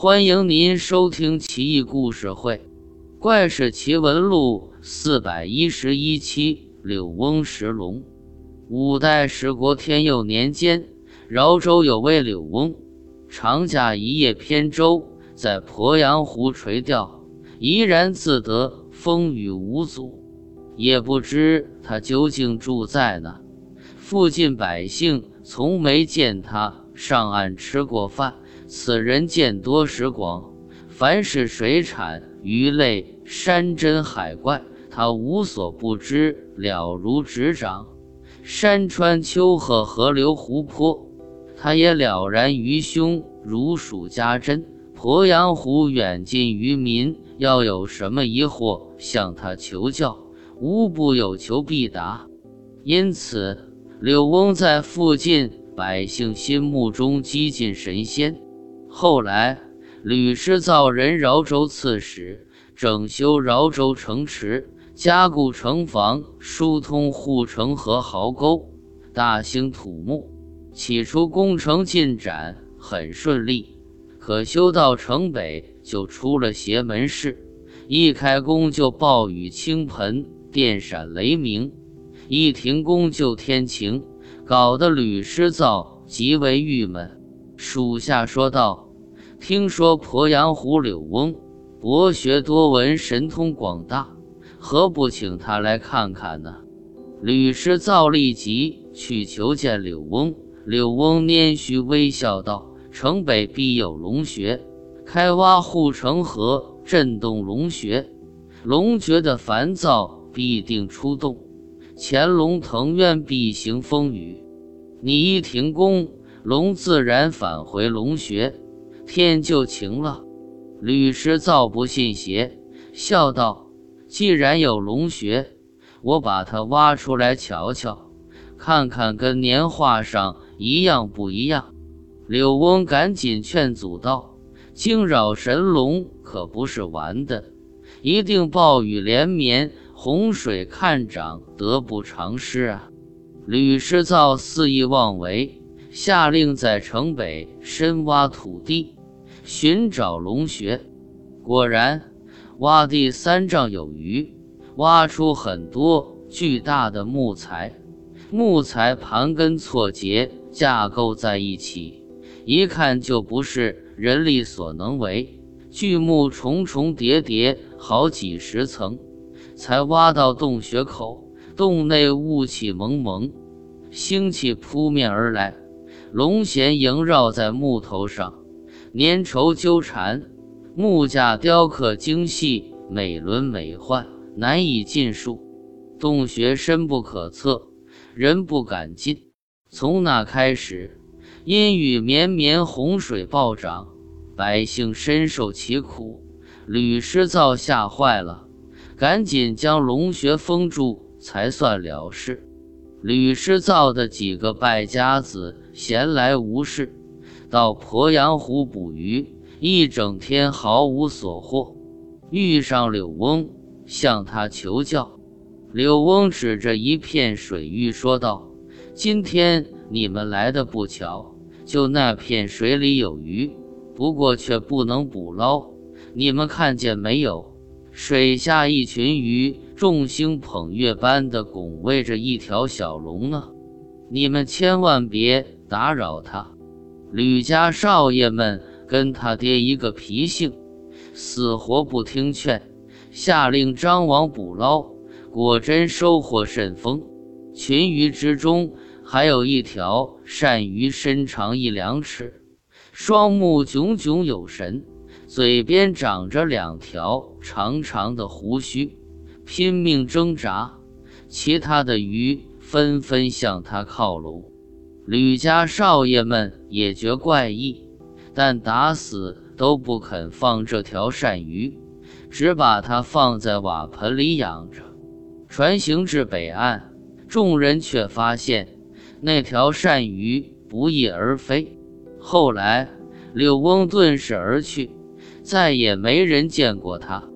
欢迎您收听《奇异故事会·怪事奇闻录》四百一十一期。柳翁石龙。五代十国天佑年间，饶州有位柳翁，常驾一叶扁舟，在鄱阳湖垂钓，怡然自得，风雨无阻。也不知他究竟住在哪，附近百姓从没见他上岸吃过饭。此人见多识广，凡是水产、鱼类、山珍海怪，他无所不知，了如指掌。山川丘壑、河流湖泊，他也了然于胸，如数家珍。鄱阳湖远近渔民要有什么疑惑，向他求教，无不有求必答。因此，柳翁在附近百姓心目中几近神仙。后来，吕师造任饶州刺史，整修饶州城池，加固城防，疏通护城河壕沟，大兴土木。起初工程进展很顺利，可修到城北就出了邪门事，一开工就暴雨倾盆，电闪雷鸣；一停工就天晴，搞得吕师造极为郁闷。属下说道。听说鄱阳湖柳翁博学多闻，神通广大，何不请他来看看呢？吕师造立即去求见柳翁。柳翁拈须微笑道：“城北必有龙穴，开挖护城河，震动龙穴，龙觉得烦躁，必定出动。潜龙腾渊，必行风雨。你一停工，龙自然返回龙穴。”天就晴了，吕师造不信邪，笑道：“既然有龙穴，我把它挖出来瞧瞧，看看跟年画上一样不一样。”柳翁赶紧劝阻道：“惊扰神龙可不是玩的，一定暴雨连绵，洪水看涨，得不偿失啊！”吕师造肆意妄为，下令在城北深挖土地。寻找龙穴，果然挖地三丈有余，挖出很多巨大的木材，木材盘根错节，架构在一起，一看就不是人力所能为。巨木重重叠叠，好几十层，才挖到洞穴口。洞内雾气蒙蒙，腥气扑面而来，龙涎萦绕在木头上。粘稠纠缠，木架雕刻精细，美轮美奂，难以尽数。洞穴深不可测，人不敢进。从那开始，阴雨绵绵，洪水暴涨，百姓深受其苦。吕师造吓坏了，赶紧将龙穴封住，才算了事。吕师造的几个败家子闲来无事。到鄱阳湖捕鱼，一整天毫无所获。遇上柳翁，向他求教。柳翁指着一片水域说道：“今天你们来的不巧，就那片水里有鱼，不过却不能捕捞。你们看见没有？水下一群鱼，众星捧月般的拱卫着一条小龙呢。你们千万别打扰它。”吕家少爷们跟他爹一个脾性，死活不听劝，下令张网捕捞，果真收获甚丰。群鱼之中还有一条鳝鱼，身长一两尺，双目炯炯有神，嘴边长着两条长长的胡须，拼命挣扎。其他的鱼纷纷向他靠拢。吕家少爷们也觉怪异，但打死都不肯放这条鳝鱼，只把它放在瓦盆里养着。船行至北岸，众人却发现那条鳝鱼不翼而飞。后来，柳翁遁世而去，再也没人见过他。